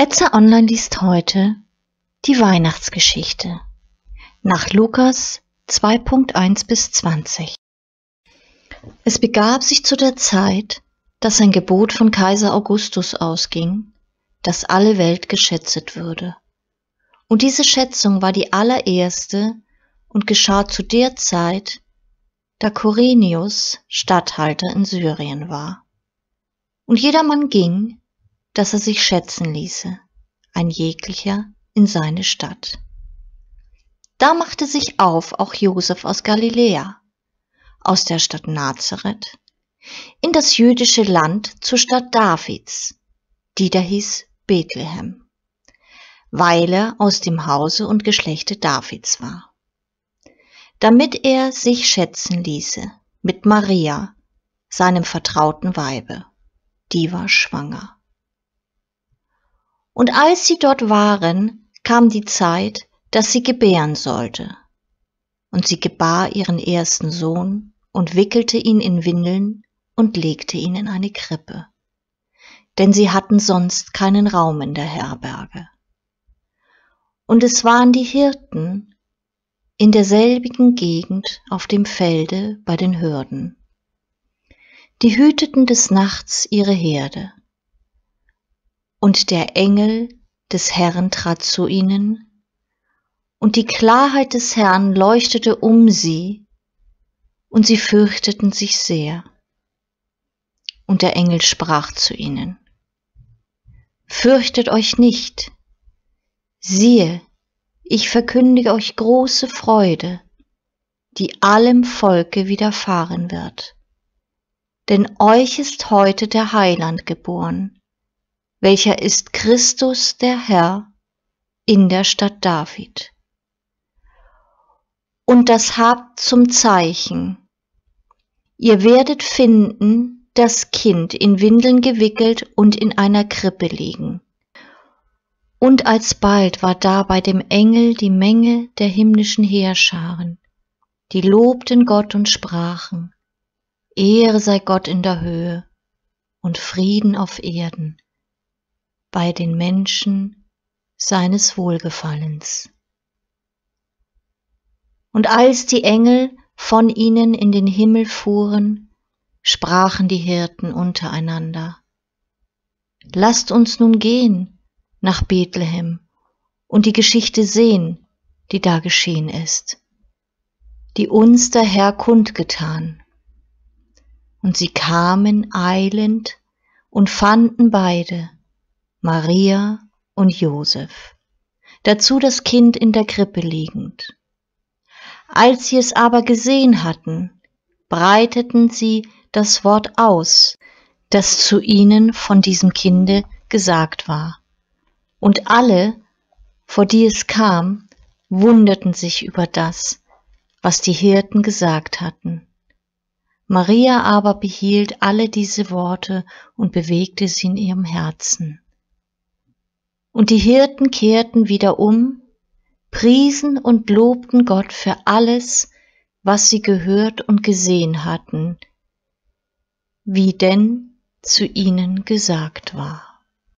Etzer Online liest heute die Weihnachtsgeschichte nach Lukas 2.1 bis 20. Es begab sich zu der Zeit, dass ein Gebot von Kaiser Augustus ausging, dass alle Welt geschätzet würde. Und diese Schätzung war die allererste und geschah zu der Zeit, da Kyrenius Statthalter in Syrien war. Und jedermann ging, dass er sich schätzen ließe, ein jeglicher in seine Stadt. Da machte sich auf auch Josef aus Galiläa, aus der Stadt Nazareth, in das jüdische Land zur Stadt Davids, die da hieß Bethlehem, weil er aus dem Hause und Geschlechte Davids war, damit er sich schätzen ließe mit Maria, seinem vertrauten Weibe, die war schwanger. Und als sie dort waren, kam die Zeit, dass sie gebären sollte. Und sie gebar ihren ersten Sohn und wickelte ihn in Windeln und legte ihn in eine Krippe. Denn sie hatten sonst keinen Raum in der Herberge. Und es waren die Hirten in derselbigen Gegend auf dem Felde bei den Hürden. Die hüteten des Nachts ihre Herde und der Engel des Herrn trat zu ihnen, und die Klarheit des Herrn leuchtete um sie, und sie fürchteten sich sehr. Und der Engel sprach zu ihnen, Fürchtet euch nicht, siehe, ich verkündige euch große Freude, die allem Volke widerfahren wird. Denn euch ist heute der Heiland geboren, welcher ist Christus der Herr in der Stadt David. Und das habt zum Zeichen. Ihr werdet finden das Kind in Windeln gewickelt und in einer Krippe liegen. Und alsbald war da bei dem Engel die Menge der himmlischen Heerscharen, die lobten Gott und sprachen, Ehre sei Gott in der Höhe und Frieden auf Erden bei den Menschen seines Wohlgefallens. Und als die Engel von ihnen in den Himmel fuhren, sprachen die Hirten untereinander, Lasst uns nun gehen nach Bethlehem und die Geschichte sehen, die da geschehen ist, die uns der Herr kundgetan. Und sie kamen eilend und fanden beide, Maria und Josef, dazu das Kind in der Krippe liegend. Als sie es aber gesehen hatten, breiteten sie das Wort aus, das zu ihnen von diesem Kinde gesagt war. Und alle, vor die es kam, wunderten sich über das, was die Hirten gesagt hatten. Maria aber behielt alle diese Worte und bewegte sie in ihrem Herzen. Und die Hirten kehrten wieder um, priesen und lobten Gott für alles, was sie gehört und gesehen hatten, wie denn zu ihnen gesagt war.